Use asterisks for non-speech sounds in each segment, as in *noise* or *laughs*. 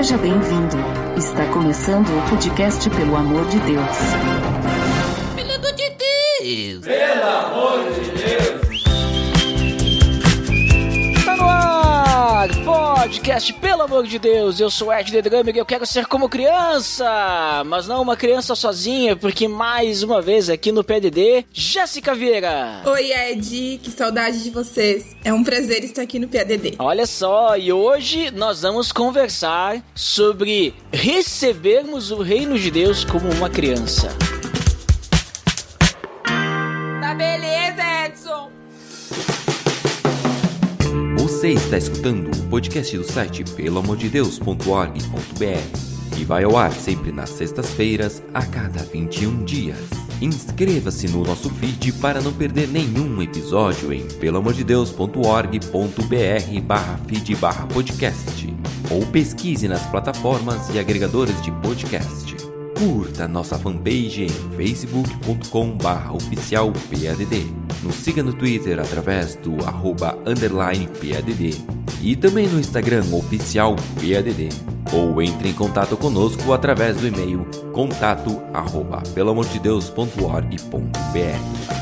Seja bem-vindo. Está começando o podcast Pelo Amor de Deus. Pelo amor de Deus! Pelo amor de Deus! Podcast Pelo Amor de Deus! Eu sou Ed The Drummer e eu quero ser como criança! Mas não uma criança sozinha, porque mais uma vez aqui no PDD, Jéssica Vieira! Oi, Ed, que saudade de vocês. É um prazer estar aqui no PADD. Olha só, e hoje nós vamos conversar sobre recebermos o reino de Deus como uma criança. Você está escutando o podcast do site pelamordedeus.org.br e vai ao ar sempre nas sextas-feiras, a cada 21 dias. Inscreva-se no nosso feed para não perder nenhum episódio em pelamordedeus.org.br barra feed barra podcast ou pesquise nas plataformas e agregadores de podcast. Curta nossa fanpage em facebook.com barra oficial PADD. Nos siga no Twitter através do arroba underline PADD e também no Instagram oficial PADD. Ou entre em contato conosco através do e-mail contato arroba pelamordedeus.org.br.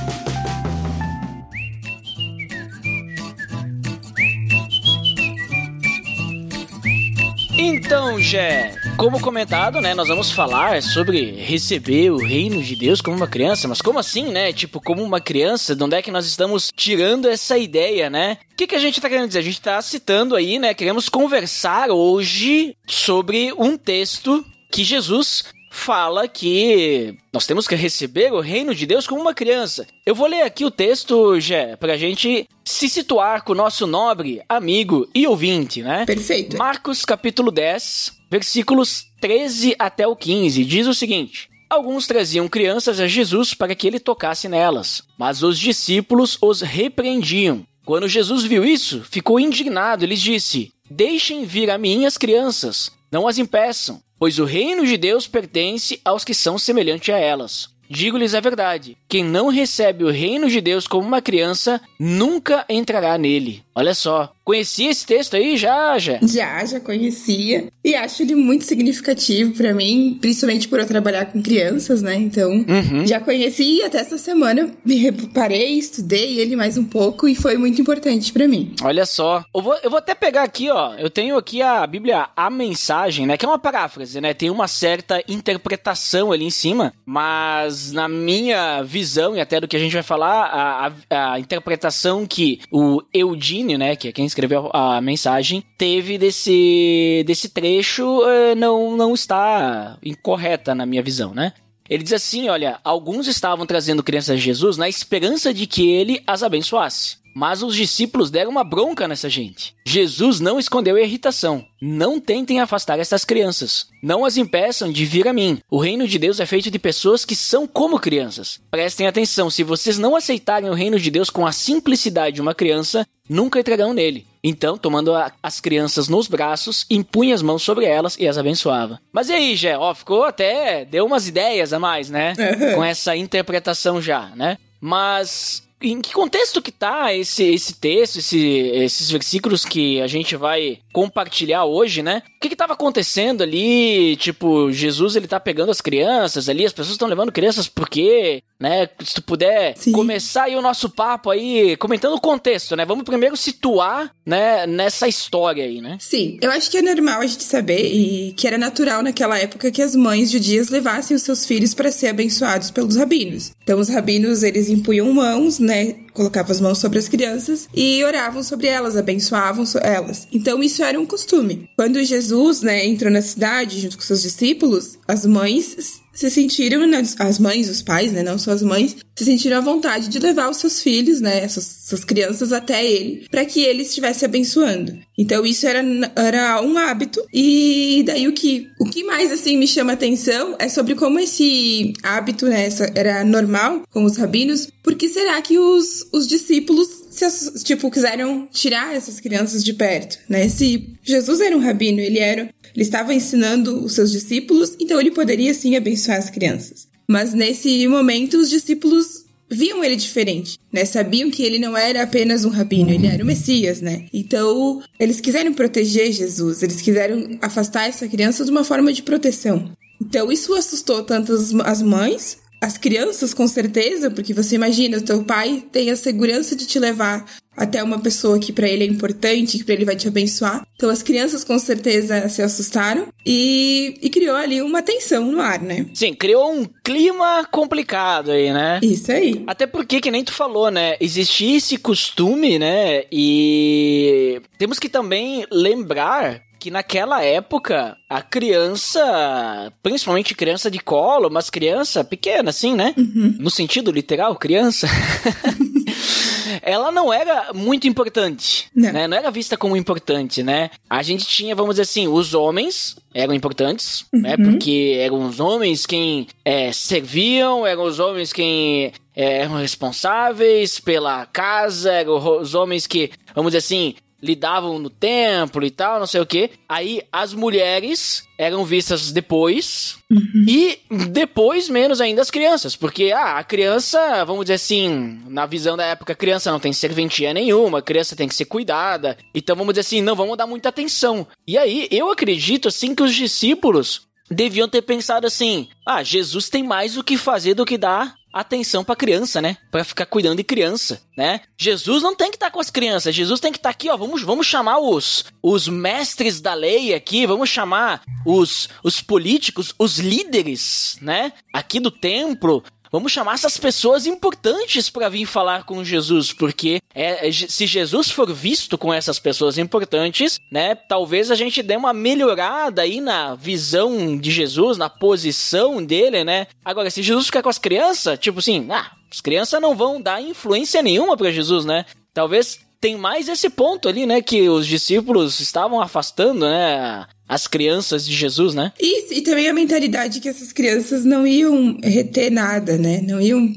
Então, Jé, como comentado, né, nós vamos falar sobre receber o reino de Deus como uma criança, mas como assim, né? Tipo, como uma criança, de onde é que nós estamos tirando essa ideia, né? O que, que a gente tá querendo dizer? A gente tá citando aí, né? Queremos conversar hoje sobre um texto que Jesus fala que nós temos que receber o reino de Deus como uma criança. Eu vou ler aqui o texto, Jé, pra gente se situar com o nosso nobre amigo e ouvinte, né? Perfeito. Marcos capítulo 10, versículos 13 até o 15, diz o seguinte: Alguns traziam crianças a Jesus para que ele tocasse nelas, mas os discípulos os repreendiam. Quando Jesus viu isso, ficou indignado e lhes disse: Deixem vir a mim as crianças, não as impeçam, pois o reino de Deus pertence aos que são semelhantes a elas. Digo-lhes a verdade: quem não recebe o reino de Deus como uma criança, nunca entrará nele. Olha só, conhecia esse texto aí já, já? Já, já conhecia. E acho ele muito significativo pra mim, principalmente por eu trabalhar com crianças, né? Então, Uhum. já conheci e até essa semana me reparei, estudei ele mais um pouco e foi muito importante pra mim. Olha só. Eu vou, eu vou até pegar aqui, ó. Eu tenho aqui a Bíblia, a mensagem, né? Que é uma paráfrase, né? Tem uma certa interpretação ali em cima, mas na minha visão e até do que a gente vai falar, a, a, a interpretação que o Eudine, né? Que é quem escreveu a mensagem, teve desse, desse trecho eh, não, não está incorreta na minha visão, né? Ele diz assim: olha, alguns estavam trazendo crianças a Jesus na esperança de que ele as abençoasse. Mas os discípulos deram uma bronca nessa gente. Jesus não escondeu a irritação. Não tentem afastar essas crianças. Não as impeçam de vir a mim. O reino de Deus é feito de pessoas que são como crianças. Prestem atenção: se vocês não aceitarem o reino de Deus com a simplicidade de uma criança, nunca entrarão nele. Então, tomando a- as crianças nos braços, impunha as mãos sobre elas e as abençoava. Mas e aí, Jé? Ó, ficou até. deu umas ideias a mais, né? Uhum. Com essa interpretação já, né? Mas. Em que contexto que tá esse, esse texto, esse- esses versículos que a gente vai compartilhar hoje, né? O que que tava acontecendo ali? Tipo, Jesus ele tá pegando as crianças ali, as pessoas estão levando crianças porque, né? Se tu puder Sim. começar aí o nosso papo aí, comentando o contexto, né? Vamos primeiro situar, né, nessa história aí, né? Sim, eu acho que é normal a gente saber e que era natural naquela época que as mães judias levassem os seus filhos para ser abençoados pelos rabinos. Então os rabinos, eles impunham mãos, né, colocavam as mãos sobre as crianças e oravam sobre elas, abençoavam elas. Então isso era um costume. Quando Jesus, né, entrou na cidade junto com seus discípulos, as mães se sentiram, né, as mães, os pais, né, não só as mães, se sentiram à vontade de levar os seus filhos, né, essas, essas crianças até ele, para que ele estivesse abençoando. Então isso era, era um hábito e daí o que o que mais assim me chama atenção é sobre como esse hábito, né, era normal com os rabinos. Por que será que os, os discípulos se, tipo quiseram tirar essas crianças de perto, né? Se Jesus era um rabino, ele era ele estava ensinando os seus discípulos, então ele poderia sim abençoar as crianças. Mas nesse momento, os discípulos viam ele diferente, né? Sabiam que ele não era apenas um rabino, ele era o Messias, né? Então, eles quiseram proteger Jesus, eles quiseram afastar essa criança de uma forma de proteção. Então, isso assustou tanto as mães as crianças, com certeza, porque você imagina, o teu pai tem a segurança de te levar até uma pessoa que para ele é importante, que para ele vai te abençoar. Então as crianças com certeza se assustaram e, e, criou ali uma tensão no ar, né? Sim, criou um clima complicado aí, né? Isso aí. Até porque, que nem tu falou, né? Existia esse costume, né? E temos que também lembrar que naquela época a criança, principalmente criança de colo, mas criança pequena, assim, né? Uhum. No sentido literal, criança. *laughs* ela não era muito importante, não. né? Não era vista como importante, né? A gente tinha, vamos dizer assim, os homens eram importantes, né? uhum. né? Porque eram os homens quem é, serviam, eram os homens quem é, eram responsáveis pela casa, eram os homens que, vamos dizer assim, lidavam no templo e tal, não sei o que. Aí as mulheres eram vistas depois uhum. e depois menos ainda as crianças, porque ah, a criança, vamos dizer assim, na visão da época, a criança não tem serventia nenhuma, a criança tem que ser cuidada. Então vamos dizer assim, não vamos dar muita atenção. E aí eu acredito assim que os discípulos deviam ter pensado assim: ah, Jesus tem mais o que fazer do que dar atenção para criança, né? Para ficar cuidando de criança, né? Jesus não tem que estar tá com as crianças, Jesus tem que estar tá aqui, ó, vamos, vamos chamar os os mestres da lei aqui, vamos chamar os os políticos, os líderes, né? Aqui do templo, Vamos chamar essas pessoas importantes para vir falar com Jesus, porque é, é se Jesus for visto com essas pessoas importantes, né, talvez a gente dê uma melhorada aí na visão de Jesus, na posição dele, né? Agora, se Jesus ficar com as crianças, tipo assim, ah, as crianças não vão dar influência nenhuma para Jesus, né? Talvez tem mais esse ponto ali, né, que os discípulos estavam afastando, né, as crianças de Jesus, né? Isso, e também a mentalidade que essas crianças não iam reter nada, né? Não iam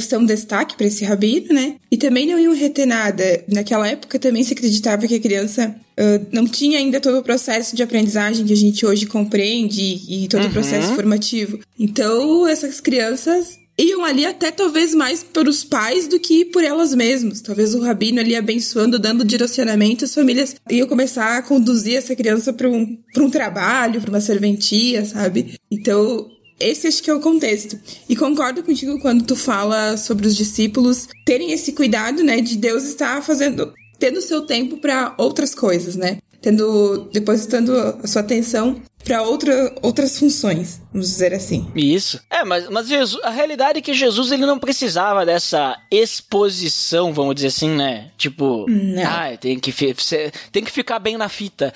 ser um destaque para esse rabino, né? E também não iam reter nada. Naquela época também se acreditava que a criança uh, não tinha ainda todo o processo de aprendizagem que a gente hoje compreende e, e todo uhum. o processo formativo. Então, essas crianças iam ali até talvez mais pelos pais do que por elas mesmas. Talvez o rabino ali abençoando, dando direcionamento, as famílias iam começar a conduzir essa criança para um, um trabalho, para uma serventia, sabe? Então, esse acho que é o contexto. E concordo contigo quando tu fala sobre os discípulos terem esse cuidado, né, de Deus estar fazendo, tendo seu tempo para outras coisas, né? Tendo, depositando a sua atenção para outra, outras funções, vamos dizer assim. Isso. É, mas, mas Jesus, a realidade é que Jesus ele não precisava dessa exposição, vamos dizer assim, né? Tipo, não. ah, tem que, tem que ficar bem na fita,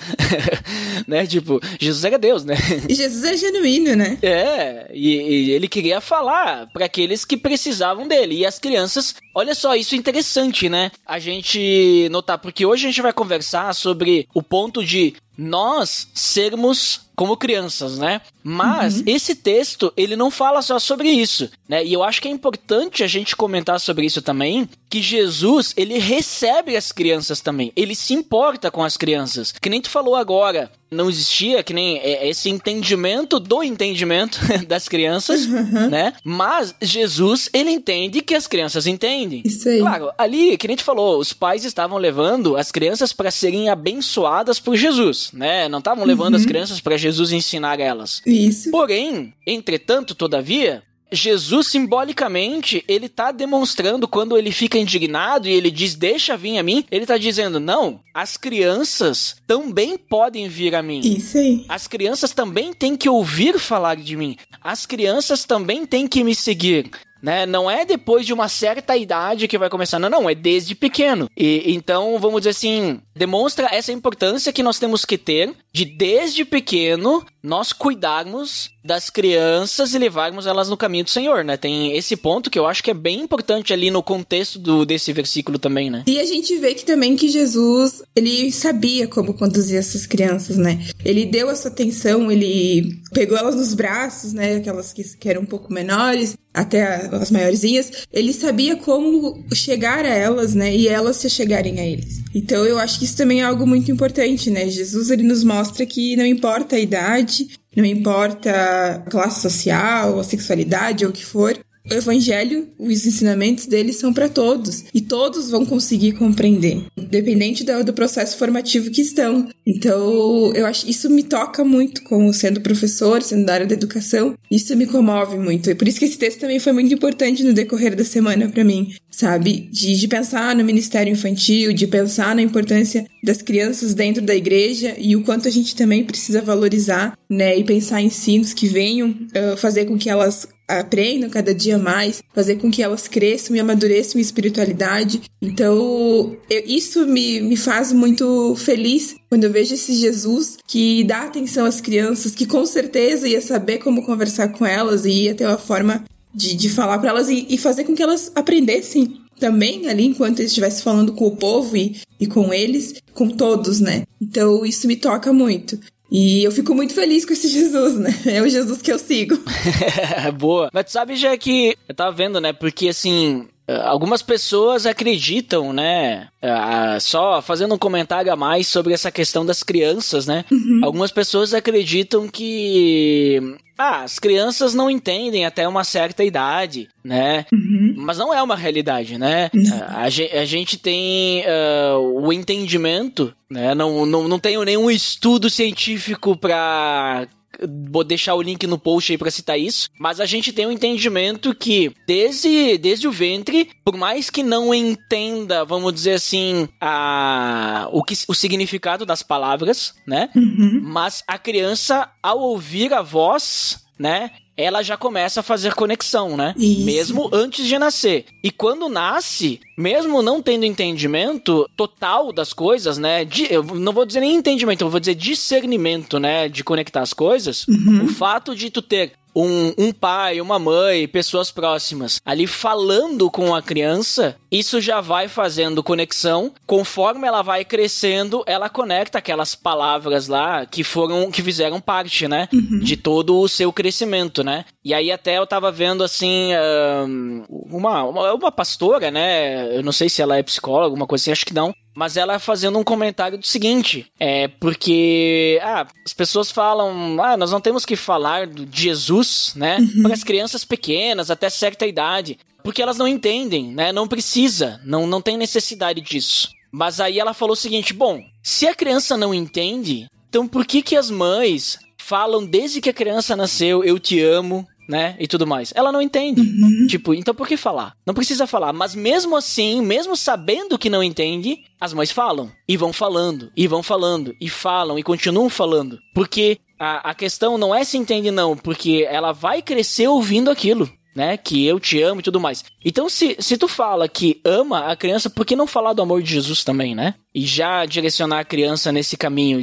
*laughs* né? Tipo, Jesus era Deus, né? E Jesus é genuíno, né? É, e, e ele queria falar para aqueles que precisavam dele. E as crianças, olha só, isso é interessante, né? A gente notar, porque hoje a gente vai conversar sobre o ponto de nós sermos como crianças, né? Mas uhum. esse texto, ele não fala só sobre isso, né? E eu acho que é importante a gente comentar sobre isso também, que Jesus, ele recebe as crianças também. Ele se importa com as crianças. Que nem tu falou agora, não existia que nem é, esse entendimento do entendimento *laughs* das crianças, uhum. né? Mas Jesus, ele entende que as crianças entendem. Isso aí. Claro, ali, que nem tu falou, os pais estavam levando as crianças para serem abençoadas por Jesus, né? Não estavam levando uhum. as crianças para Jesus ensinar elas. Isso. Porém, entretanto, todavia, Jesus simbolicamente, ele tá demonstrando quando ele fica indignado e ele diz: "Deixa vir a mim", ele tá dizendo: "Não, as crianças também podem vir a mim". Isso aí. As crianças também têm que ouvir falar de mim. As crianças também têm que me seguir né? Não é depois de uma certa idade que vai começar, não, não, é desde pequeno. E então, vamos dizer assim, demonstra essa importância que nós temos que ter de desde pequeno nós cuidarmos das crianças e levarmos elas no caminho do Senhor, né? Tem esse ponto que eu acho que é bem importante ali no contexto do, desse versículo também, né? E a gente vê que também que Jesus, ele sabia como conduzir essas crianças, né? Ele deu essa atenção, ele pegou elas nos braços, né? Aquelas que, que eram um pouco menores, até as maiorzinhas, ele sabia como chegar a elas, né? E elas se chegarem a eles. Então eu acho que isso também é algo muito importante, né? Jesus ele nos mostra que não importa a idade, não importa a classe social, a sexualidade ou o que for, o evangelho, os ensinamentos dele são para todos e todos vão conseguir compreender, independente do, do, processo formativo que estão. Então, eu acho isso me toca muito como sendo professor, sendo da área da educação, isso me comove muito. E por isso que esse texto também foi muito importante no decorrer da semana para mim, sabe? De, de pensar no ministério infantil, de pensar na importância das crianças dentro da igreja e o quanto a gente também precisa valorizar, né? E pensar em ensinos que venham uh, fazer com que elas aprendam cada dia mais, fazer com que elas cresçam e amadureçam em espiritualidade. Então, eu, isso me, me faz muito feliz quando eu vejo esse Jesus que dá atenção às crianças, que com certeza ia saber como conversar com elas e ia ter uma forma de, de falar para elas e, e fazer com que elas aprendessem também ali enquanto ele estivesse falando com o povo e, e com eles, com todos, né? Então isso me toca muito. E eu fico muito feliz com esse *laughs* Jesus, né? É o Jesus que eu sigo. *laughs* Boa. Mas tu sabe já que eu tava vendo, né? Porque assim, Algumas pessoas acreditam, né? Só fazendo um comentário a mais sobre essa questão das crianças, né? Uhum. Algumas pessoas acreditam que ah, as crianças não entendem até uma certa idade, né? Uhum. Mas não é uma realidade, né? A, a, gente tem uh, o entendimento, né? Não, não, não tenho nenhum estudo científico para vou deixar o link no post aí para citar isso, mas a gente tem um entendimento que desde, desde o ventre, por mais que não entenda, vamos dizer assim, a, o, que, o significado das palavras, né? Uhum. Mas a criança, ao ouvir a voz, né? Ela já começa a fazer conexão, né? Isso. Mesmo antes de nascer. E quando nasce, mesmo não tendo entendimento total das coisas, né? De, eu não vou dizer nem entendimento, eu vou dizer discernimento, né? De conectar as coisas. Uhum. O fato de tu ter um, um pai, uma mãe, pessoas próximas ali falando com a criança, isso já vai fazendo conexão. Conforme ela vai crescendo, ela conecta aquelas palavras lá que foram, que fizeram parte, né? Uhum. De todo o seu crescimento, né? E aí até eu tava vendo assim, uma, uma, uma pastora, né? Eu não sei se ela é psicóloga, alguma coisa assim, acho que não mas ela fazendo um comentário do seguinte: é porque ah, as pessoas falam, ah, nós não temos que falar de Jesus, né, uhum. para as crianças pequenas até certa idade, porque elas não entendem, né, não precisa, não, não tem necessidade disso. Mas aí ela falou o seguinte: bom, se a criança não entende, então por que que as mães falam desde que a criança nasceu, eu te amo, né? E tudo mais. Ela não entende. Uhum. Tipo, então por que falar? Não precisa falar. Mas mesmo assim, mesmo sabendo que não entende, as mães falam. E vão falando, e vão falando, e falam, e continuam falando. Porque a, a questão não é se entende, não. Porque ela vai crescer ouvindo aquilo. Né, que eu te amo e tudo mais. Então, se, se tu fala que ama a criança, por que não falar do amor de Jesus também, né? E já direcionar a criança nesse caminho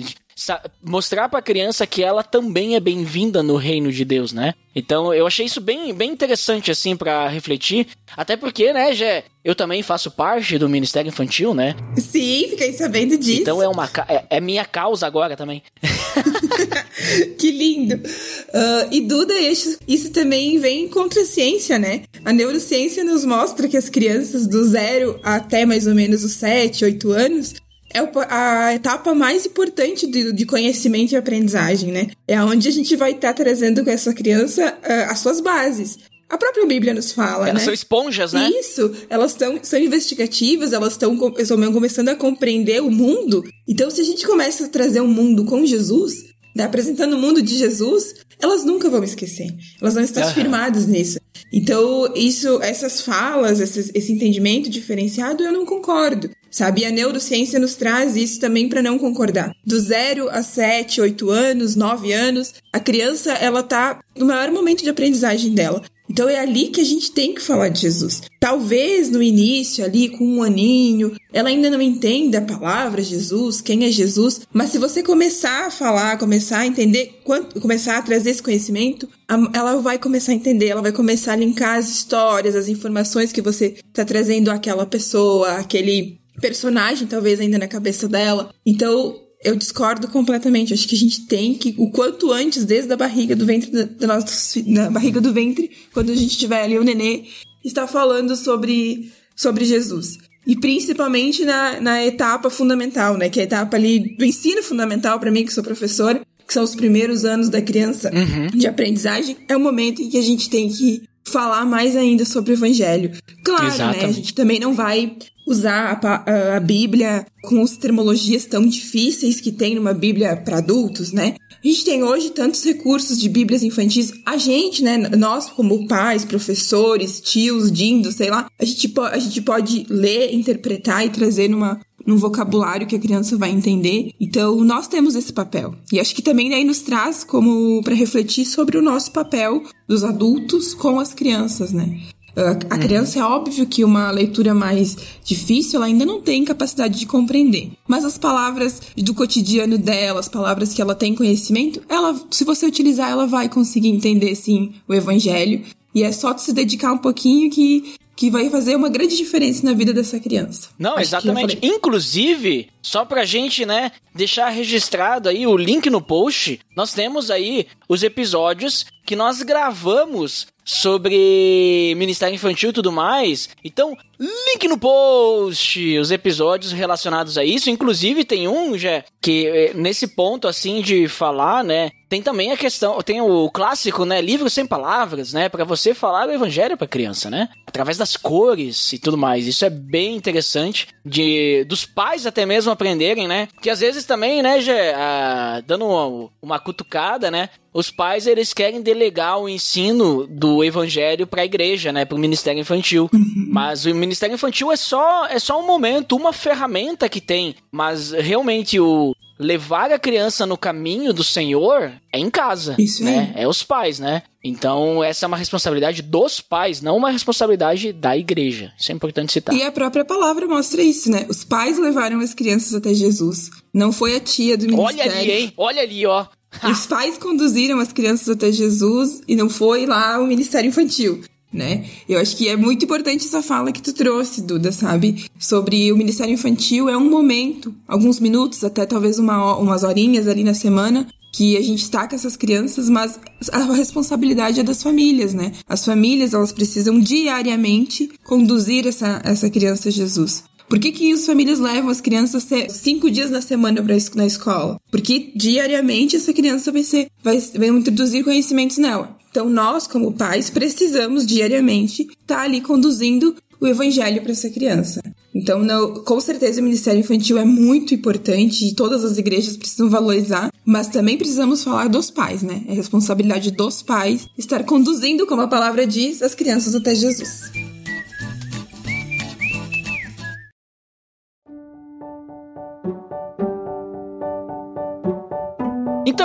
mostrar para a criança que ela também é bem-vinda no reino de Deus, né? Então eu achei isso bem, bem interessante assim para refletir, até porque, né, Jé, eu também faço parte do Ministério Infantil, né? Sim, fiquei sabendo disso. Então é uma é, é minha causa agora também. *laughs* que lindo. Uh, e Duda, isso, isso também vem contra a ciência, né? A neurociência nos mostra que as crianças do zero até mais ou menos os 7, 8 anos é a etapa mais importante de, conhecimento e aprendizagem, né? É onde a gente vai estar tá trazendo com essa criança uh, as suas bases. A própria Bíblia nos fala, elas né? são esponjas, né? Isso, elas tão, são investigativas, elas estão começando a compreender o mundo. Então, se a gente começa a trazer um mundo com Jesus, né, apresentando o mundo de Jesus, elas nunca vão esquecer. Elas vão estar uhum. firmadas nisso. Então, isso, essas falas, esse, esse entendimento diferenciado, eu não concordo. Sabe? E a neurociência nos traz isso também para não concordar. Do zero a sete, oito anos, nove anos, a criança, ela tá no maior momento de aprendizagem dela. Então é ali que a gente tem que falar de Jesus. Talvez no início, ali com um aninho, ela ainda não entenda a palavra Jesus, quem é Jesus, mas se você começar a falar, começar a entender, começar a trazer esse conhecimento, ela vai começar a entender, ela vai começar a linkar as histórias, as informações que você está trazendo àquela pessoa, aquele personagem, talvez, ainda na cabeça dela. Então, eu discordo completamente. Acho que a gente tem que, o quanto antes, desde a barriga do ventre da, da nossa, na barriga do ventre, quando a gente tiver ali o nenê, estar falando sobre, sobre Jesus. E principalmente na, na etapa fundamental, né? Que é a etapa ali do ensino fundamental para mim, que sou professora, que são os primeiros anos da criança uhum. de aprendizagem, é o momento em que a gente tem que falar mais ainda sobre o evangelho. Claro, Exatamente. né? A gente também não vai usar a, a, Bíblia com as termologias tão difíceis que tem numa Bíblia para adultos, né? A gente tem hoje tantos recursos de Bíblias infantis. A gente, né, nós como pais, professores, tios, dindos, sei lá, a gente, a gente pode ler, interpretar e trazer numa, num vocabulário que a criança vai entender. Então, nós temos esse papel. E acho que também daí nos traz como para refletir sobre o nosso papel dos adultos com as crianças, né? A uhum. criança é óbvio que uma leitura mais difícil ela ainda não tem capacidade de compreender. Mas as palavras do cotidiano dela, as palavras que ela tem conhecimento, ela, se você utilizar, ela vai conseguir entender sim o evangelho. E é só se dedicar um pouquinho que que vai fazer uma grande diferença na vida dessa criança. Não, Acho exatamente. Inclusive, só pra gente, né, deixar registrado aí o link no post, nós temos aí os episódios que nós gravamos sobre Ministério Infantil e tudo mais. Então, link no post, os episódios relacionados a isso. Inclusive, tem um, já que eh, nesse ponto, assim, de falar, né? Tem também a questão, tem o clássico, né? Livro sem palavras, né? para você falar o evangelho pra criança, né? Através das cores e tudo mais. Isso é bem interessante de dos pais até mesmo aprenderem, né? Que às vezes também, né, já, ah, dando uma, uma cutucada, né? Os pais eles querem delegar o ensino do evangelho para a igreja, né, para o ministério infantil. Uhum. Mas o ministério infantil é só é só um momento, uma ferramenta que tem, mas realmente o levar a criança no caminho do Senhor é em casa, Isso né? É. os pais, né? Então, essa é uma responsabilidade dos pais, não uma responsabilidade da igreja. Isso é importante citar. E a própria palavra mostra isso, né? Os pais levaram as crianças até Jesus. Não foi a tia do ministério. Olha ali, hein? Olha ali, ó. Os pais conduziram as crianças até Jesus e não foi lá o ministério infantil né? Eu acho que é muito importante essa fala que tu trouxe, Duda, sabe? Sobre o Ministério Infantil é um momento, alguns minutos, até talvez uma, umas horinhas ali na semana, que a gente está com essas crianças, mas a responsabilidade é das famílias, né? As famílias, elas precisam diariamente conduzir essa, essa criança Jesus. Por que, que as famílias levam as crianças cinco dias na semana pra, na escola? Porque diariamente essa criança vai ser, vai, vai introduzir conhecimentos nela. Então, nós, como pais, precisamos diariamente estar ali conduzindo o evangelho para essa criança. Então, com certeza, o Ministério Infantil é muito importante e todas as igrejas precisam valorizar, mas também precisamos falar dos pais, né? É responsabilidade dos pais estar conduzindo, como a palavra diz, as crianças até Jesus.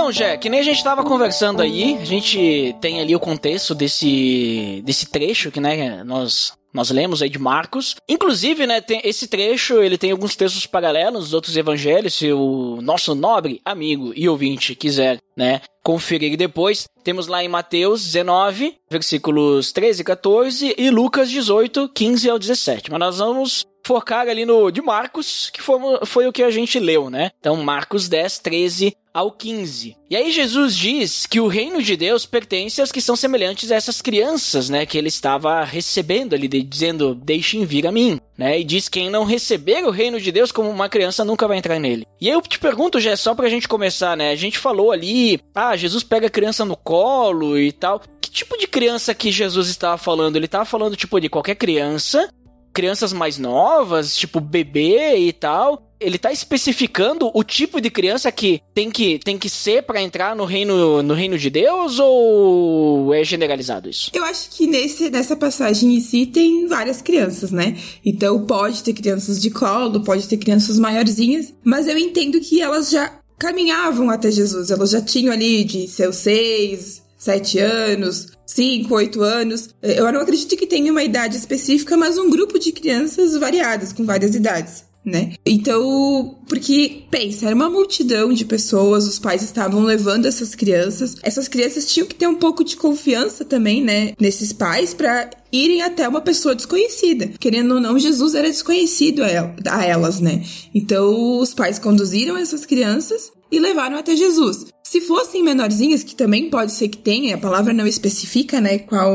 Então, Jé, que nem a gente estava conversando aí, a gente tem ali o contexto desse, desse trecho que, né, nós nós lemos aí de Marcos. Inclusive, né, tem esse trecho, ele tem alguns textos paralelos dos outros evangelhos, se o nosso nobre amigo e ouvinte quiser, né, conferir depois. Temos lá em Mateus 19, versículos 13 e 14 e Lucas 18, 15 ao 17. Mas nós vamos focar ali no de Marcos, que foi, foi o que a gente leu, né? Então, Marcos 10, 13 ao 15. E aí Jesus diz que o reino de Deus pertence aos que são semelhantes a essas crianças, né, que ele estava recebendo ali, dizendo: "Deixem vir a mim", né? E diz quem não receber o reino de Deus como uma criança nunca vai entrar nele. E aí eu te pergunto, já só pra gente começar, né? A gente falou ali, ah, Jesus pega a criança no colo e tal. Que tipo de criança que Jesus estava falando? Ele estava falando tipo de qualquer criança crianças mais novas, tipo bebê e tal, ele tá especificando o tipo de criança que tem que, tem que ser para entrar no reino, no reino de Deus ou é generalizado isso? Eu acho que nesse, nessa passagem em si tem várias crianças, né? Então pode ter crianças de colo, pode ter crianças maiorzinhas, mas eu entendo que elas já caminhavam até Jesus, elas já tinham ali de seus seis, sete anos, cinco, oito anos. Eu não acredito que tenha uma idade específica, mas um grupo de crianças variadas, com várias idades né? Então, porque, pensa, era uma multidão de pessoas, os pais estavam levando essas crianças. Essas crianças tinham que ter um pouco de confiança também, né, nesses pais para irem até uma pessoa desconhecida. Querendo ou não, Jesus era desconhecido a elas, né? Então, os pais conduziram essas crianças e levaram até Jesus. Se fossem menorzinhas, que também pode ser que tenha, a palavra não especifica, né, qual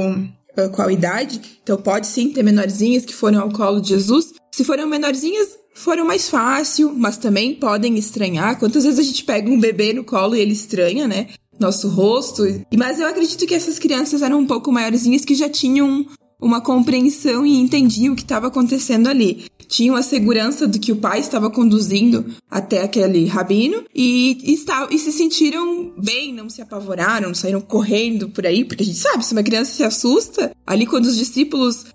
qual idade, então pode sim ter menorzinhas que foram ao colo de Jesus. Se foram menorzinhas, foram mais fácil, mas também podem estranhar. Quantas vezes a gente pega um bebê no colo e ele estranha, né? nosso rosto. Mas eu acredito que essas crianças eram um pouco maiorzinhas que já tinham uma compreensão e entendiam o que estava acontecendo ali. Tinham a segurança do que o pai estava conduzindo até aquele rabino e, e, e se sentiram bem, não se apavoraram, saíram correndo por aí, porque a gente sabe, se uma criança se assusta, ali quando os discípulos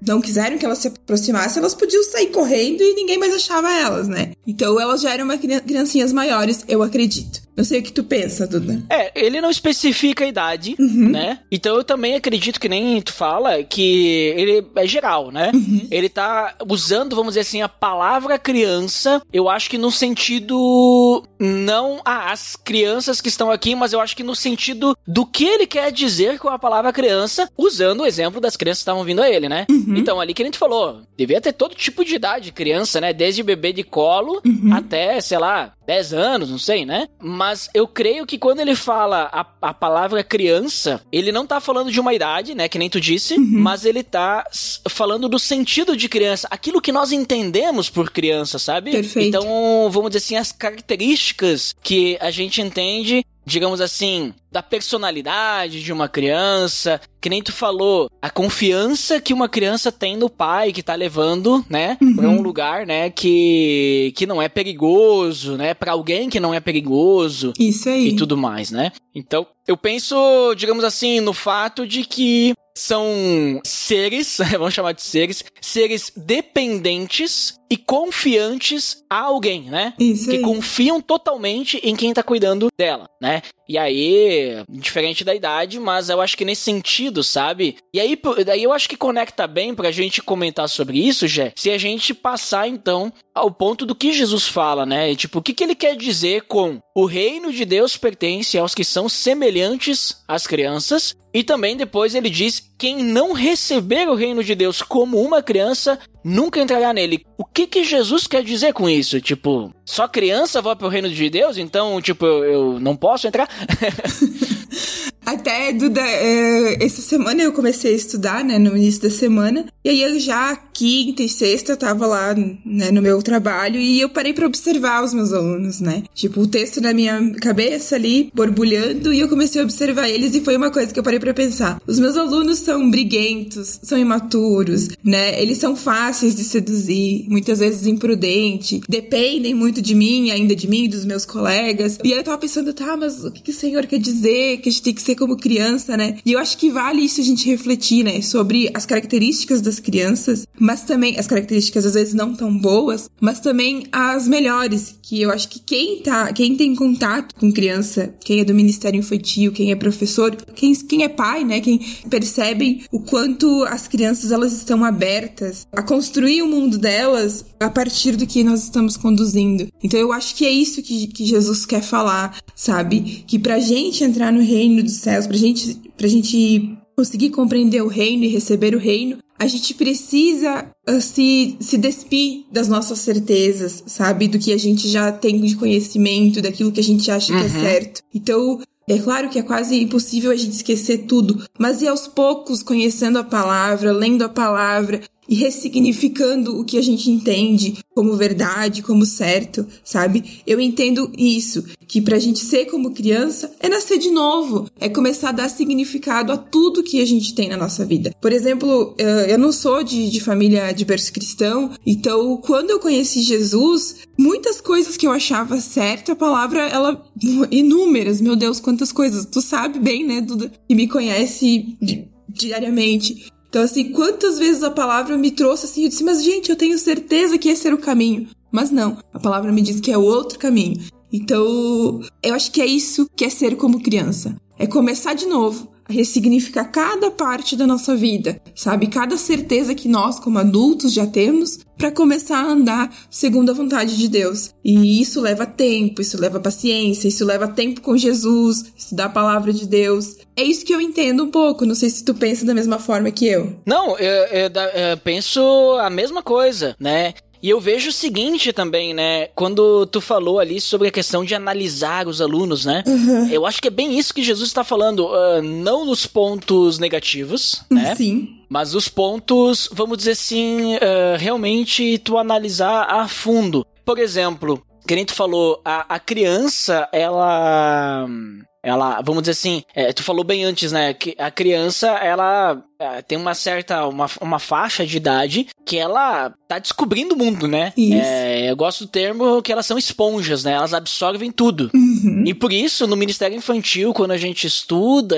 não quiseram que elas se aproximassem, elas podiam sair correndo e ninguém mais achava elas, né? Então elas já eram uma criancinhas maiores, eu acredito. Não sei o que tu pensa, Duda. É, ele não especifica a idade, uhum. né? Então eu também acredito que nem tu fala que ele é geral, né? Uhum. Ele tá usando, vamos dizer assim, a palavra criança, eu acho que no sentido não ah, as crianças que estão aqui, mas eu acho que no sentido do que ele quer dizer com a palavra criança, usando o exemplo das crianças que estavam vindo a ele, né? Uhum. Então ali que a gente falou, devia ter todo tipo de idade de criança, né? Desde bebê de colo uhum. até, sei lá, 10 anos, não sei, né? Mas eu creio que quando ele fala a, a palavra criança, ele não tá falando de uma idade, né? Que nem tu disse, uhum. mas ele tá falando do sentido de criança, aquilo que nós entendemos por criança, sabe? Perfeito. Então, vamos dizer assim, as características que a gente entende digamos assim, da personalidade de uma criança, que nem tu falou, a confiança que uma criança tem no pai que tá levando, né, uhum. pra um lugar, né, que, que não é perigoso, né, para alguém que não é perigoso. Isso aí. E tudo mais, né? Então, eu penso, digamos assim, no fato de que são seres, *laughs* vamos chamar de seres, seres dependentes e confiantes a alguém, né? Isso que confiam totalmente em quem tá cuidando dela, né? E aí, diferente da idade, mas eu acho que nesse sentido, sabe? E aí, daí eu acho que conecta bem pra gente comentar sobre isso, Jé, se a gente passar então ao ponto do que Jesus fala, né? Tipo, o que, que ele quer dizer com o reino de Deus pertence aos que são semelhantes às crianças, e também depois ele diz: quem não receber o reino de Deus como uma criança nunca entrará nele. O que que Jesus quer dizer com isso? Tipo, só criança vai pro reino de Deus, então, tipo, eu, eu não posso entrar? *laughs* Até, Duda, é, essa semana eu comecei a estudar, né, no início da semana. E aí eu já quinta e sexta eu tava lá, né, no meu trabalho e eu parei para observar os meus alunos, né? Tipo, o texto na minha cabeça ali, borbulhando, e eu comecei a observar eles e foi uma coisa que eu parei para pensar. Os meus alunos são briguentos, são imaturos, né? Eles são fáceis de seduzir, muitas vezes imprudentes, dependem muito de mim, ainda de mim, dos meus colegas. E aí eu tava pensando, tá, mas o que, que o Senhor quer dizer? Que a gente tem que ser como criança, né? E eu acho que vale isso a gente refletir, né? Sobre as características das crianças, mas também as características às vezes não tão boas, mas também as melhores, que eu acho que quem tá, quem tem contato com criança, quem é do Ministério Infantil, quem é professor, quem, quem é pai, né? Quem percebe o quanto as crianças elas estão abertas a construir o mundo delas a partir do que nós estamos conduzindo. Então eu acho que é isso que, que Jesus quer falar, sabe? Que pra gente entrar no reino dos céus, pra gente, pra gente conseguir compreender o reino e receber o reino, a gente precisa uh, se, se despir das nossas certezas, sabe? Do que a gente já tem de conhecimento, daquilo que a gente acha uhum. que é uhum. certo. Então, é claro que é quase impossível a gente esquecer tudo, mas ir aos poucos conhecendo a palavra, lendo a palavra, e ressignificando o que a gente entende como verdade, como certo, sabe? Eu entendo isso, que pra gente ser como criança é nascer de novo, é começar a dar significado a tudo que a gente tem na nossa vida. Por exemplo, eu não sou de, de família de berço cristão, então quando eu conheci Jesus, muitas coisas que eu achava certo, a palavra, ela, inúmeras, meu Deus, quantas coisas. Tu sabe bem, né, Duda, que me conhece diariamente. Então, assim, quantas vezes a palavra me trouxe assim, eu disse, mas gente, eu tenho certeza que esse era o caminho. Mas não, a palavra me diz que é outro caminho. Então, eu acho que é isso que é ser como criança. É começar de novo, ressignificar cada parte da nossa vida, sabe? Cada certeza que nós, como adultos, já temos para começar a andar segundo a vontade de Deus. E isso leva tempo, isso leva paciência, isso leva tempo com Jesus, estudar a palavra de Deus. É isso que eu entendo um pouco. Não sei se tu pensa da mesma forma que eu. Não, eu, eu, eu penso a mesma coisa, né? E eu vejo o seguinte também, né? Quando tu falou ali sobre a questão de analisar os alunos, né? Uhum. Eu acho que é bem isso que Jesus está falando. Uh, não nos pontos negativos, né? Sim. Mas os pontos, vamos dizer assim, uh, realmente tu analisar a fundo. Por exemplo, que nem tu falou, a, a criança, ela Ela, vamos dizer assim, é, tu falou bem antes, né? Que a criança, ela é, tem uma certa, uma, uma faixa de idade que ela tá descobrindo o mundo, né? Isso. É, eu gosto do termo que elas são esponjas, né? Elas absorvem tudo. Uhum. E por isso, no Ministério Infantil, quando a gente estuda,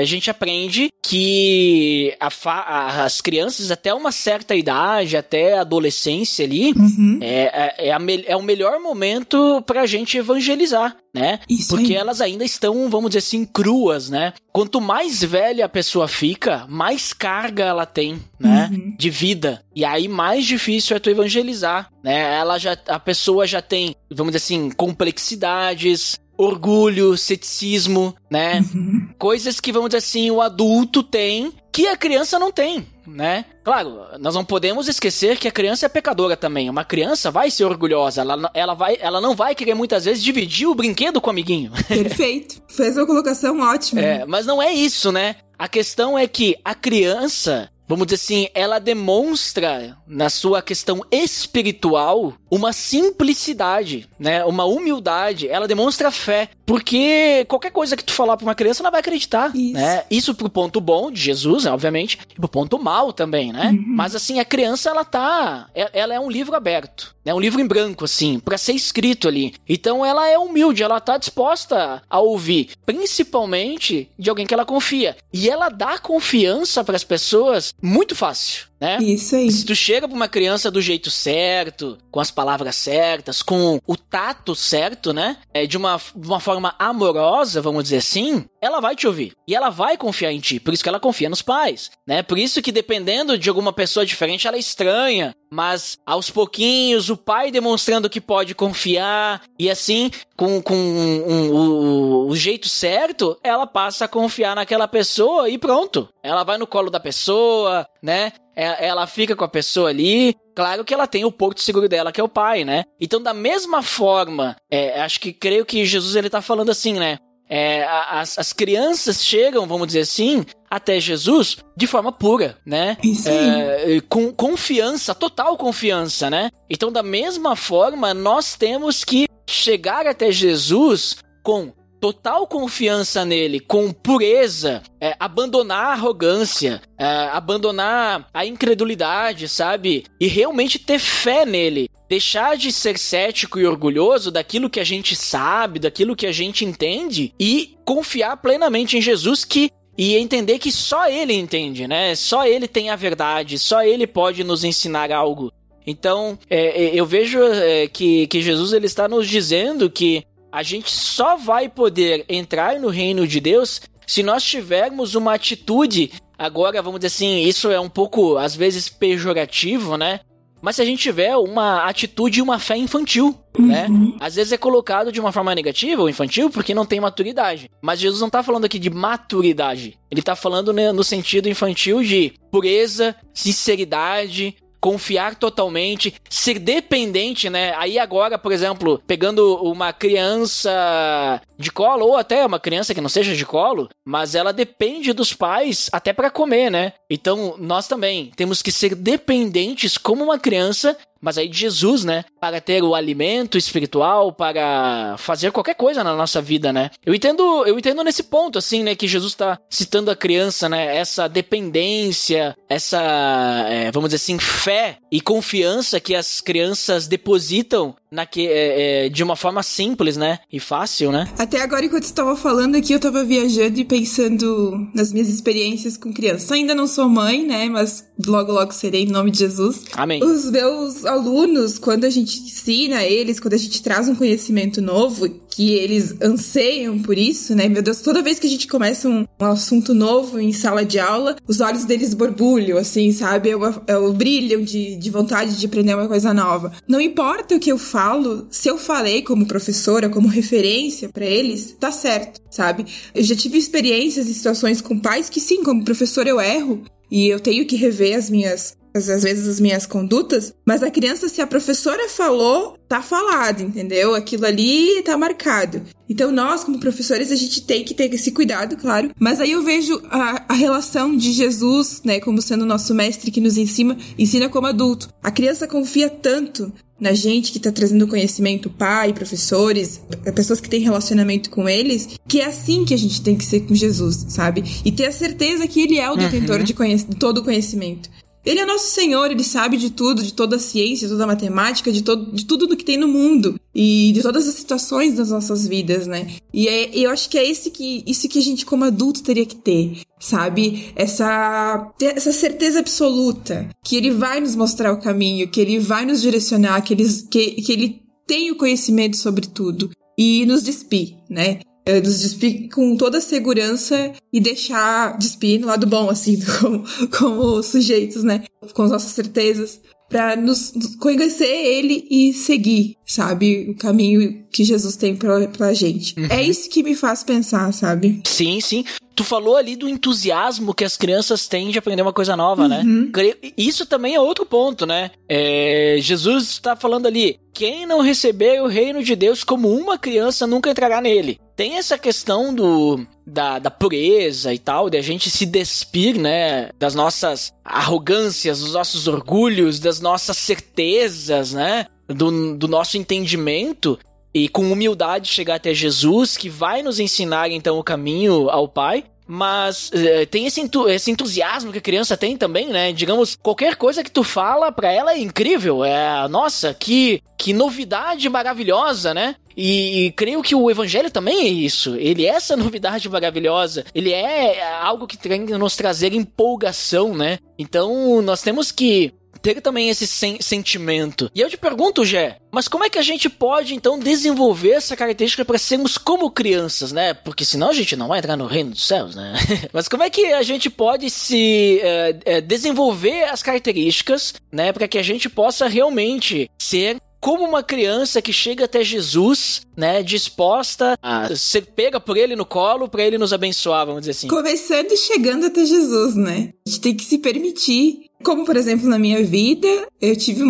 a gente aprende que a a- as crianças, até uma certa idade, até a adolescência ali, Uhum. é, é, é a é o melhor momento pra gente evangelizar, né? Isso Porque aí. elas ainda estão, vamos dizer assim, cruas, né? Quanto mais velha a pessoa fica, mais carga ela tem, né? Uhum. De vida. E aí mais difícil é tu evangelizar, né? Ela já, a pessoa já tem, vamos dizer assim, complexidades, orgulho, ceticismo, né? Uhum. Coisas que, vamos dizer assim, o adulto tem que a criança não tem, né? Claro, nós não podemos esquecer que a criança é pecadora também. Uma criança vai ser orgulhosa, ela, ela, vai, ela não vai querer muitas vezes dividir o brinquedo com o amiguinho. *laughs* Perfeito. Fez uma colocação ótima. É, mas não é isso, né? A questão é que a criança, vamos dizer assim, ela demonstra na sua questão espiritual uma simplicidade, né? Uma humildade. Ela demonstra fé, porque qualquer coisa que tu falar pra uma criança, ela vai acreditar, Isso. né? Isso pro ponto bom de Jesus, né, obviamente, e pro ponto mal também, né? Uhum. Mas assim, a criança ela tá, é- ela é um livro aberto, né? Um livro em branco assim, pra ser escrito ali. Então ela é humilde, ela tá disposta a ouvir, principalmente de alguém que ela confia. E ela dá confiança pras pessoas muito fácil, né? Isso aí. Se tu chega pra uma criança do jeito certo, com as palavras certas, com o tato certo, né? É, de, uma, de uma forma amorosa, vamos dizer assim, ela vai te ouvir. E ela vai confiar em ti. Por isso que ela confia nos pais, né? Por isso que dependendo de alguma pessoa diferente, ela é estranha. Mas aos pouquinhos, o pai demonstrando que pode confiar, e assim, com, com um- o, o jeito certo, ela passa a confiar naquela pessoa e pronto. Ela vai no colo da pessoa, né? É- Ela fica com a pessoa ali. Claro que ela tem o porto seguro dela, que é o pai, né? Então, da mesma forma, é, acho que creio que Jesus ele tá falando assim, né? É, as, as crianças chegam, vamos dizer assim, até Jesus de forma pura, né? É, com confiança, total confiança, né? Então, da mesma forma, nós temos que chegar até Jesus com total confiança nele, com pureza, é, abandonar a arrogância, é, abandonar a incredulidade, sabe? E realmente ter fé nele. Deixar de ser cético e orgulhoso daquilo que a gente sabe, daquilo que a gente entende e confiar plenamente em Jesus que e entender que só ele entende, né? Só ele tem a verdade, só ele pode nos ensinar algo. Então, é, é, eu vejo é, que, que Jesus ele está nos dizendo que a gente só vai poder entrar no reino de Deus se nós tivermos uma atitude. Agora, vamos dizer assim, isso é um pouco, às vezes, pejorativo, né? Mas se a gente tiver uma atitude e uma fé infantil, né? Às vezes é colocado de uma forma negativa ou infantil porque não tem maturidade. Mas Jesus não tá falando aqui de maturidade. Ele tá falando né, no sentido infantil de pureza, sinceridade, confiar totalmente, ser dependente, né? Aí agora, por exemplo, pegando uma criança de colo ou até uma criança que não seja de colo, mas ela depende dos pais até para comer, né? Então, nós também temos que ser dependentes como uma criança, mas aí de Jesus, né? Para ter o alimento espiritual, para fazer qualquer coisa na nossa vida, né? Eu entendo, eu entendo nesse ponto assim, né, que Jesus está citando a criança, né, essa dependência, essa, é, vamos dizer assim, fé e confiança que as crianças depositam naque, é, é, de uma forma simples, né, e fácil, né? Até agora, enquanto estava falando aqui, eu tava viajando e pensando nas minhas experiências com crianças. Ainda não sou mãe, né? Mas logo, logo serei, em nome de Jesus. Amém. Os meus alunos, quando a gente ensina eles, quando a gente traz um conhecimento novo, que eles anseiam por isso, né? Meu Deus, toda vez que a gente começa um, um assunto novo em sala de aula, os olhos deles borbulham, assim, sabe? É o, é brilham de, de vontade de aprender uma coisa nova. Não importa o que eu falo, se eu falei como professora, como referência pra eles, tá certo, sabe? Eu já tive experiências e situações com pais que sim, como professora eu erro, e eu tenho que rever as minhas às vezes as minhas condutas, mas a criança, se a professora falou, tá falado, entendeu? Aquilo ali tá marcado. Então, nós, como professores, a gente tem que ter esse cuidado, claro. Mas aí eu vejo a, a relação de Jesus, né, como sendo o nosso mestre que nos ensina, ensina como adulto. A criança confia tanto na gente que tá trazendo conhecimento, pai, professores, pessoas que têm relacionamento com eles, que é assim que a gente tem que ser com Jesus, sabe? E ter a certeza que ele é o detentor uhum. de, de todo o conhecimimento. Ele é nosso Senhor, ele sabe de tudo, de toda a ciência, de toda a matemática, de, todo, de tudo do que tem no mundo e de todas as situações das nossas vidas, né? E é, eu acho que é esse que, isso que a gente, como adulto, teria que ter, sabe? Essa, essa certeza absoluta que ele vai nos mostrar o caminho, que ele vai nos direcionar, que ele, que, que ele tem o conhecimento sobre tudo e nos despir, né? Nos despir com toda a segurança e deixar despir no lado bom, assim, *laughs* como, como sujeitos, né? Com as nossas certezas, para nos conhecer ele e seguir, sabe? O caminho que Jesus tem pra, pra gente. Uhum. É isso que me faz pensar, sabe? Sim, sim. Tu falou ali do entusiasmo que as crianças têm de aprender uma coisa nova, né? uhum. né? Isso também é outro ponto, né? É, Jesus está falando ali: quem não receber o reino de Deus como uma criança nunca entrará nele. Tem essa questão do da, da pureza e tal, de a gente se despir, né, das nossas arrogâncias, dos nossos orgulhos, das nossas certezas, né, do, do nosso entendimento e com humildade chegar até Jesus, que vai nos ensinar então o caminho ao Pai. Mas eh, tem esse, entu esse, entusiasmo que a criança tem também, né? Digamos, qualquer coisa que tu fala pra ela é incrível. É, nossa, que, que novidade maravilhosa, né? E, e, creio que o evangelho também é isso. Ele é essa *laughs* novidade maravilhosa. Ele é algo que tem que nos trazer empolgação, né? Então, nós temos que ter também esse sen sentimento. E eu te pergunto, Jé, mas como é que a gente pode então desenvolver essa característica para sermos como crianças, né? Porque senão a gente não vai entrar no reino dos céus, né? *laughs* mas como é que a gente pode se é, é, desenvolver as características, né, para que a gente possa realmente ser como uma criança que chega até Jesus, né, disposta a ser pega por ele no colo para ele nos abençoar, vamos dizer assim. Começando e chegando até Jesus, né? A gente tem que se permitir. Como, por exemplo, na minha vida, eu tive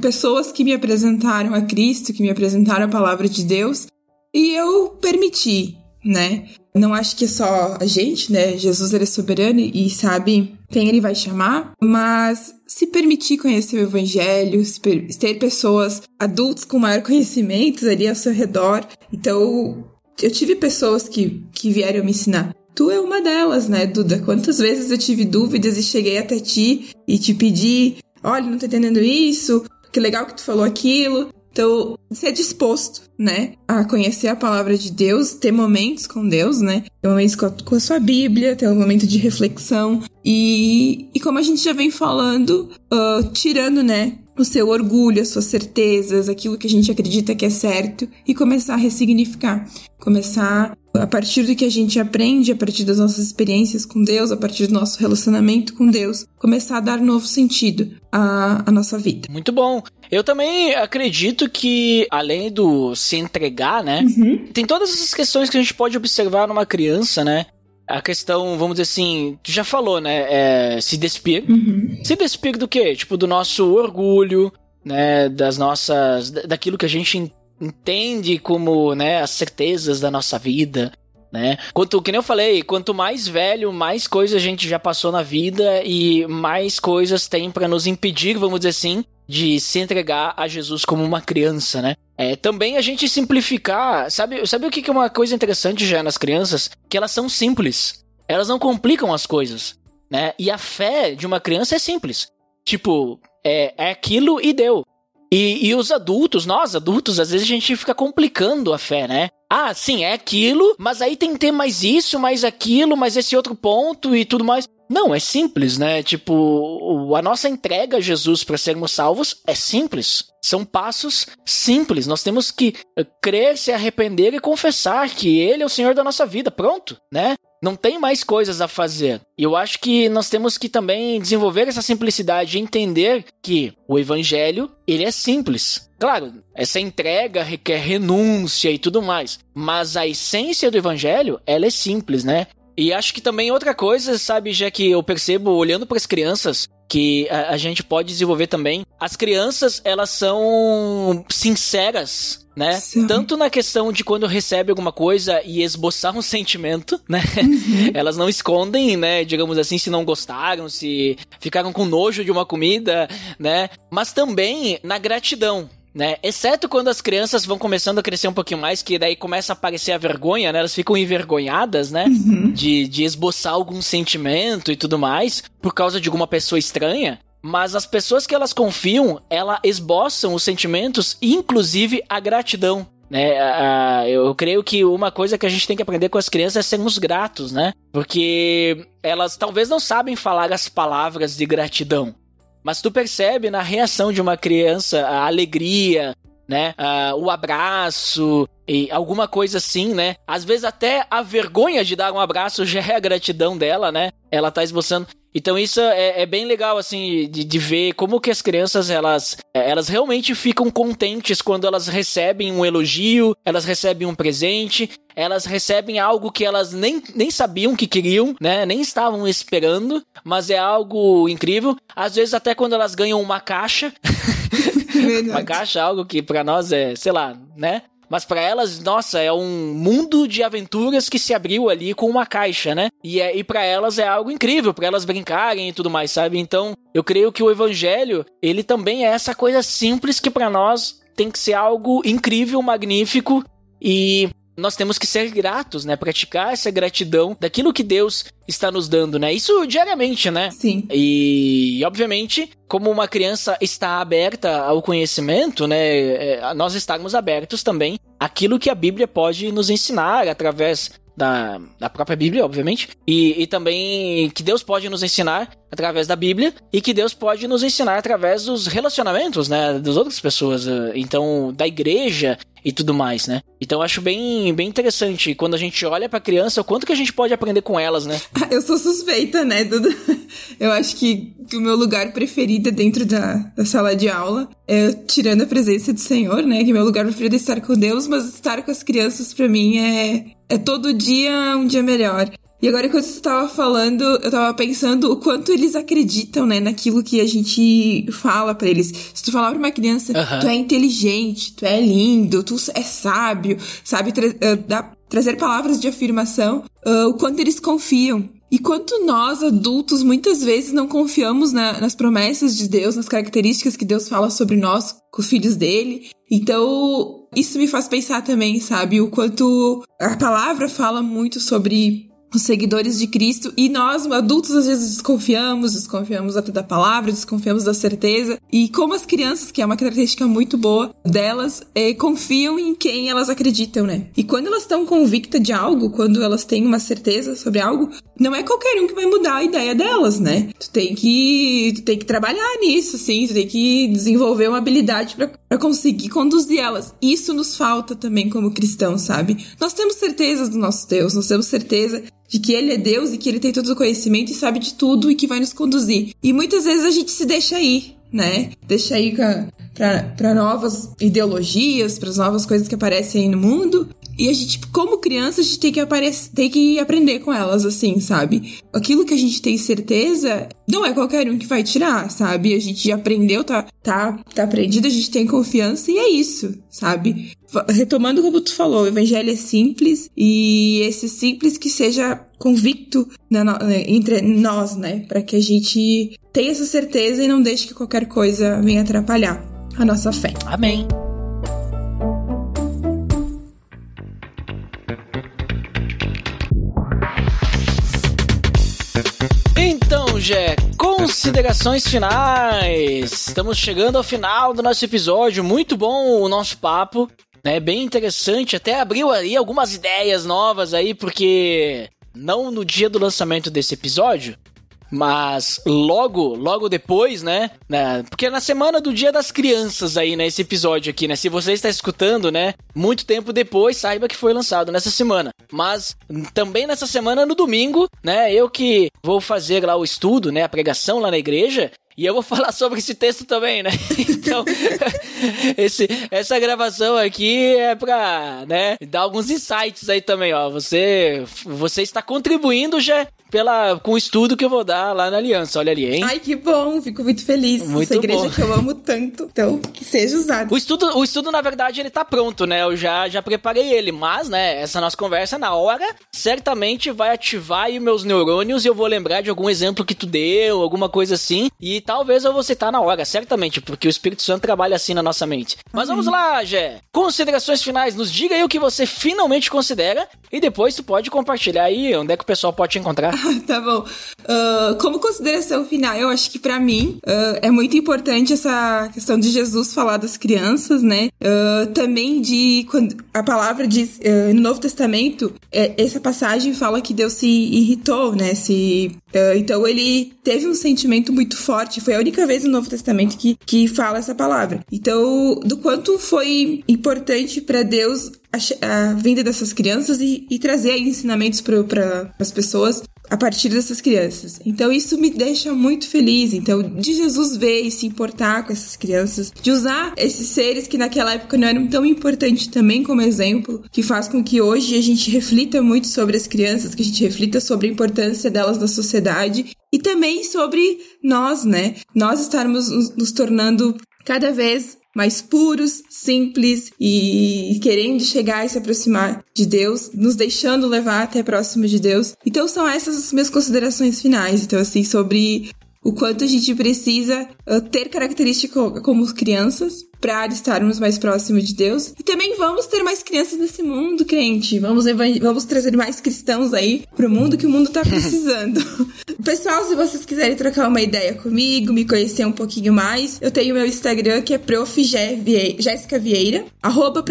pessoas que me apresentaram a Cristo, que me apresentaram a palavra de Deus, e eu permiti, né? Não acho que é só a gente, né? Jesus ele é soberano e sabe quem ele vai chamar, mas se permitir conhecer o evangelho, ter pessoas adultos com maior conhecimento ali ao seu redor. Então, eu tive pessoas que, que vieram me ensinar. Tu é uma delas, né, Duda? Quantas vezes eu tive dúvidas e cheguei até ti e te pedi: olha, não tô entendendo isso, que legal que tu falou aquilo. Então, ser disposto, né, a conhecer a palavra de Deus, ter momentos com Deus, né, ter momentos com a, com a sua Bíblia, ter um momento de reflexão. E, e como a gente já vem falando, uh, tirando, né, o seu orgulho, as suas certezas, aquilo que a gente acredita que é certo e começar a ressignificar. Começar a partir do que a gente aprende, a partir das nossas experiências com Deus, a partir do nosso relacionamento com Deus, começar a dar novo sentido à, à nossa vida. Muito bom. Eu também acredito que, além do se entregar, né? Uhum. Tem todas essas questões que a gente pode observar numa criança, né? A questão, vamos dizer assim, tu já falou, né? É se despir. Uhum. Se despir do quê? Tipo, do nosso orgulho, né? Das nossas. daquilo que a gente entende como, né? As certezas da nossa vida. Né? Quanto, que nem eu falei, quanto mais velho, mais coisas a gente já passou na vida e mais coisas tem para nos impedir, vamos dizer assim, de se entregar a Jesus como uma criança, né? É, também a gente simplificar, sabe, sabe o que é uma coisa interessante já nas crianças? Que elas são simples. Elas não complicam as coisas, né? E a fé de uma criança é simples. Tipo, é, é aquilo e deu. E, e os adultos, nós adultos, às vezes a gente fica complicando a fé, né? Ah, sim, é aquilo, mas aí tem que ter mais isso, mais aquilo, mais esse outro ponto e tudo mais. Não, é simples, né? Tipo, a nossa entrega a Jesus para sermos salvos é simples. São passos simples. Nós temos que eh, crer, se arrepender e confessar que Ele é o Senhor da nossa vida. Pronto, né? Não tem mais coisas a fazer. E eu acho que nós temos que também desenvolver essa simplicidade e entender que o Evangelho, ele é simples. Claro, essa entrega requer renúncia e tudo mais. Mas a essência do Evangelho, ela é simples, né? E acho que também outra coisa, sabe, já que eu percebo olhando para as crianças, que a, a gente pode desenvolver também. As crianças, elas são sinceras né? Sim. Tanto na questão de quando recebe alguma coisa e esboçar um *laughs* sentimento, né? Uhum. Elas não escondem, né? Digamos assim, se não gostaram, se ficaram com nojo de uma comida, né? Mas também na gratidão, né? Exceto quando as crianças vão começando a crescer um pouquinho mais, que daí começa a aparecer a vergonha, né? Elas ficam envergonhadas, né? Uhum. De, de esboçar algum sentimento e tudo mais, por causa de alguma pessoa estranha. Mas as pessoas que elas confiam, elas esboçam os sentimentos, inclusive a gratidão. Né, eu creio que uma coisa que a gente tem que aprender com as crianças é sermos gratos, né? Porque elas talvez não sabem falar as palavras de gratidão, mas tu percebe na reação de uma criança a alegria, né? O abraço e alguma coisa assim, né? Às vezes até a vergonha de dar um abraço já é a gratidão dela, né? Ela tá esboçando. Então isso é, é bem legal, assim, de, de, ver como que as crianças, elas, elas realmente ficam contentes quando elas recebem um elogio, elas recebem um presente, elas recebem algo que elas nem, nem sabiam que queriam, né? Nem estavam esperando, mas é algo incrível. Às vezes até quando elas ganham uma caixa, *laughs* *laughs* uma caixa, algo que para nós é, sei lá, né? Mas para elas, nossa, é um mundo de aventuras que se abriu ali com uma caixa, né? E, é, e para elas é algo incrível, para elas brincarem e tudo mais, sabe? Então, eu creio que o evangelho, ele também é essa coisa simples que para nós tem que ser algo incrível, magnífico e nós temos que ser gratos, né? Praticar essa gratidão daquilo que Deus está nos dando, né? Isso diariamente, né? Sim. E, obviamente, como uma criança está aberta ao conhecimento, né? É, nós estarmos abertos também àquilo que a Bíblia pode nos ensinar através da, da própria Bíblia, obviamente, e, e também que Deus pode nos ensinar através da Bíblia e que Deus pode nos ensinar através dos relacionamentos, né, das outras pessoas, eh, então da igreja e tudo mais, né? Então eu acho bem, bem interessante quando a gente olha para criança, o quanto que a gente pode aprender com elas, né? *laughs* Eu sou suspeita, né, Dudu? Eu acho que, o meu lugar preferido é dentro da, da sala de aula é tirando a presença do Senhor, né? Que meu lugar preferido é estar com Deus, mas estar com as crianças para mim é é todo dia um dia melhor. E agora, enquanto você estava falando, eu estava pensando o quanto eles acreditam, né, naquilo que a gente fala para eles. Se tu falar pra uma criança, uhum. tu é inteligente, tu é lindo, tu é sábio, sabe, tra uh, trazer palavras de afirmação, uh, o quanto eles confiam. E quanto nós, adultos, muitas vezes não confiamos na, nas promessas de Deus, nas características que Deus fala sobre nós, com os filhos dele. Então, isso me faz pensar também, sabe, o quanto a palavra fala muito sobre os seguidores de Cristo e nós, adultos, às vezes desconfiamos, desconfiamos até da palavra, desconfiamos da certeza. E como as crianças, que é uma característica muito boa delas, é, confiam em quem elas acreditam, né? E quando elas estão convictas de algo, quando elas têm uma certeza sobre algo, não é qualquer um que vai mudar a ideia delas, né? Tu tem que, tu tem que trabalhar nisso, sim, tu tem que desenvolver uma habilidade para conseguir conduzir elas. Isso nos falta também como cristãos, sabe? Nós temos certeza do nosso Deus, nós temos certeza de que ele é Deus e que ele tem todo o conhecimento e sabe de tudo e que vai nos conduzir. E muitas vezes a gente se deixa ir, né? Deixa ir para novas ideologias, para as novas coisas que aparecem aí no mundo. E a gente, como criança, a gente tem que, aparecer, tem que aprender com elas, assim, sabe? Aquilo que a gente tem certeza, não é qualquer um que vai tirar, sabe? A gente aprendeu, tá, tá, tá aprendido, a gente tem confiança e é isso, sabe? Retomando como tu falou, o evangelho é simples e esse simples que seja convicto na, né, entre nós, né? Para que a gente tenha essa certeza e não deixe que qualquer coisa venha atrapalhar a nossa fé. Amém. Jé, considerações finais. Estamos chegando ao final do nosso episódio. Muito bom o nosso papo, né? Bem interessante. Até abriu aí algumas ideias novas aí, porque não no dia do lançamento desse episódio, mas logo, logo depois, né, né? Porque é na semana do Dia das Crianças aí, né? Esse episódio aqui, né? Se você está escutando, né? Muito tempo depois, saiba que foi lançado nessa semana. Mas também nessa semana, no domingo, né? Eu que vou fazer lá o estudo, né? A pregação lá na igreja. E eu vou *laughs* falar sobre esse texto também, né? *laughs* Então, *laughs* esse, essa gravação aqui é pra, né, dar alguns insights aí também, ó. Você, você está contribuindo já pela, com o estudo que eu vou dar lá na Aliança. Olha ali, hein? Ai, que bom, fico muito feliz. Muito Essa igreja bom. que eu amo tanto. Então, que seja usado. O estudo, o estudo, na verdade, ele tá pronto, né? Eu já, já preparei ele, mas, né, essa nossa conversa na hora certamente vai ativar aí meus neurônios e eu vou lembrar de algum exemplo que tu deu, alguma coisa assim, e talvez eu vou citar na hora, certamente, porque o Espírito Santo trabalha assim na nossa mente. Mas vamos lá, Gé. Considerações finais, nos diga aí o que você finalmente considera e depois tu pode compartilhar aí onde é que o pessoal pode te encontrar. *laughs* tá bom. Ah, como consideração final, eu acho que pra mim ah, é muito importante essa questão de Jesus falar das crianças, né? Ah, também de quando a palavra diz no Novo Testamento, é, essa passagem fala que Deus se irritou, né? Se ah, então ele teve um sentimento muito forte. Foi a única vez no Novo Testamento que, que fala essa palavra. Então, do quanto foi importante pra Deus a, a vinda dessas crianças e, e trazer ensinamentos para as pessoas a partir dessas crianças. Então isso me deixa muito feliz. Então de Jesus ver e se importar com essas crianças, de usar esses seres que naquela época não eram tão importantes também como exemplo, que faz com que hoje a gente reflita muito sobre as crianças, que a gente reflita sobre a importância delas na sociedade e também sobre nós, né? Nós estarmos nos, tornando cada vez mais puros, simples e querendo chegar e se aproximar de Deus, nos deixando levar até próximo de Deus. Então são essas as minhas considerações finais. Então assim sobre o quanto a gente precisa uh, ter características como crianças para estarmos mais próximos de Deus. E também vamos ter mais crianças nesse mundo, crente. Vamos, vamos trazer mais cristãos aí pro mundo que o mundo tá *laughs* precisando. Pessoal, se vocês quiserem trocar uma ideia comigo, me conhecer um pouquinho mais, eu tenho meu Instagram que é prof. Jé Vie- Jéssica Vieira, arroba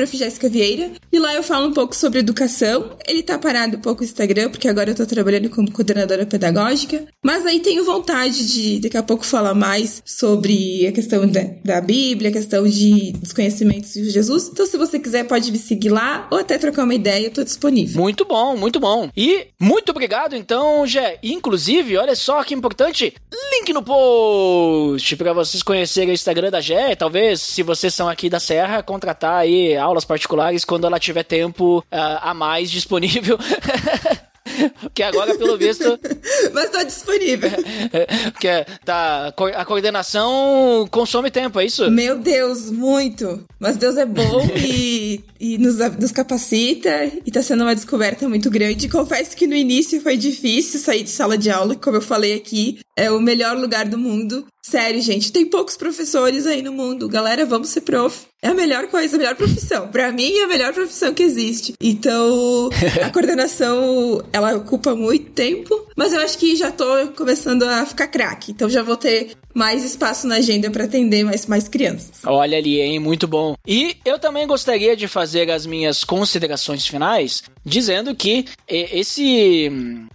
Vieira. E lá eu falo um pouco sobre educação. Ele tá parado um pouco o Instagram, porque agora eu tô trabalhando como coordenadora pedagógica. Mas aí tenho vontade de daqui a pouco falar mais sobre a questão da, da Bíblia, a questão de, dos conhecimentos de Jesus. Então, se você quiser, pode me seguir lá ou até trocar uma ideia, eu tô disponível. Muito bom, muito bom. E muito obrigado, então, Gé. Inclusive, olha só que importante, link no post para vocês conhecerem o Instagram da Gé. Talvez, se vocês são aqui da Serra, contratar aí aulas particulares quando ela tiver tempo ah, a mais disponível. *laughs* Porque agora, pelo visto, *laughs* Mas tô disponível. *laughs* porque tá, a coordenação consome tempo, é isso? Meu Deus, muito. Mas Deus é bom *laughs* e, e nos, nos capacita e tá sendo uma descoberta muito grande. Confesso que no início foi difícil sair de sala de aula, que, como eu falei aqui, é o melhor lugar do mundo. Sério, gente, tem poucos professores aí no mundo. Galera, vamos ser prof. É a melhor coisa, a melhor profissão. Pra mim, é a melhor profissão que existe. Então, *laughs* a coordenação, ela ocupa muito tempo, mas eu acho que já tô começando a ficar craque. Então, já vou ter mais espaço na agenda pra atender mais, mais crianças. Olha ali, hein? Muito bom. E eu também gostaria de fazer as minhas considerações finais dizendo que esse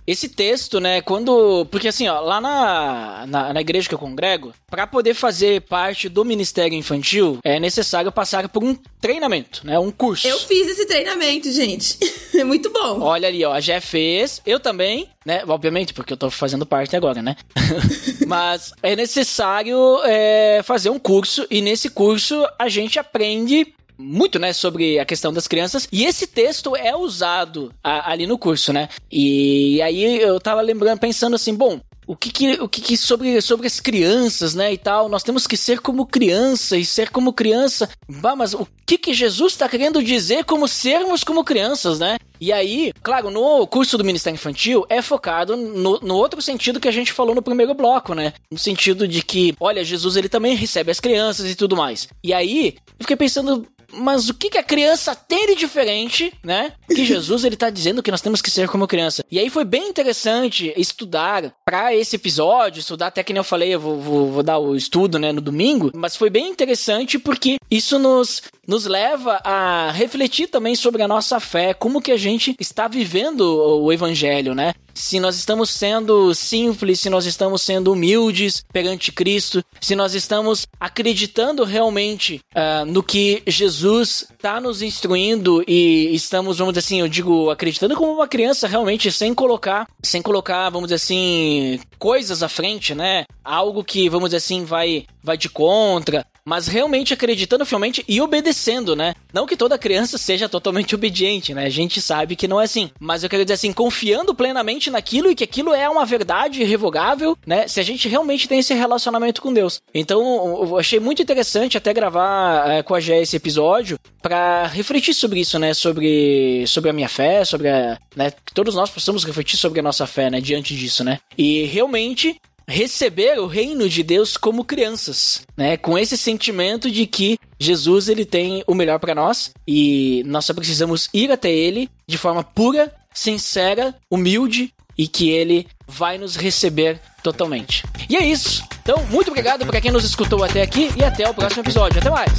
esse texto, né, quando porque assim, ó, lá na, na, na igreja que eu congrego, para poder fazer parte do ministério infantil, é necessário passar por um treinamento, né, um curso. Eu fiz esse treinamento, gente. *laughs* É muito bom. Olha ali, ó, a Jé fez, eu também, né? Obviamente, porque eu tô fazendo parte agora, né? *laughs* Mas é necessário é, fazer um curso, e nesse curso a gente aprende muito, né, sobre a questão das crianças. E esse texto é usado a- ali no curso, né? E aí eu tava lembrando, pensando assim, bom. O que que, o que, que sobre, sobre as crianças, né, e tal, nós temos que ser como criança, e ser como criança, bah, mas o que que Jesus está querendo dizer como sermos como crianças, né? E aí, claro, no curso do Ministério Infantil é focado no, no outro sentido que a gente falou no primeiro bloco, né? No sentido de que, olha, Jesus ele também recebe as crianças e tudo mais. E aí, eu fiquei pensando, mas o que, que a criança tem de diferente, né? Que *laughs* Jesus ele tá dizendo que nós temos que ser como criança. E aí foi bem interessante estudar para esse episódio, estudar até que nem eu falei, eu vou, vou, vou dar o estudo, né, no domingo, mas foi bem interessante porque isso nos nos leva a refletir também sobre a nossa fé, como que a gente está vivendo o evangelho, né? Se nós estamos sendo simples, se nós estamos sendo humildes perante Cristo, se nós estamos acreditando realmente ah, no que Jesus está nos instruindo e estamos, vamos dizer assim, eu digo, acreditando como uma criança realmente, sem colocar, sem colocar, vamos dizer assim, coisas à frente, né? Algo que, vamos dizer assim, vai, vai de contra, mas realmente acreditando fielmente e obedecendo, né? Não que toda criança seja totalmente obediente, né? A gente sabe que não é assim. Mas eu quero dizer assim, confiando plenamente naquilo e que aquilo é uma verdade irrevogável, né? Se a gente realmente tem esse relacionamento com Deus. Então, eu achei muito interessante até gravar é, com a Gé esse episódio para refletir sobre isso, né? Sobre, sobre a minha fé, sobre a. Né? Que todos nós possamos refletir sobre a nossa fé, né? Diante disso, né? E realmente receber o reino de Deus como crianças, né? Com esse sentimento de que Jesus ele tem o melhor para nós e nós só precisamos ir até ele de forma pura, sincera, humilde e que ele vai nos receber totalmente. E é isso. Então, muito obrigado para quem nos escutou até aqui e até o próximo episódio. Até mais.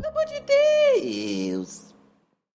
Pelo amor de Deus.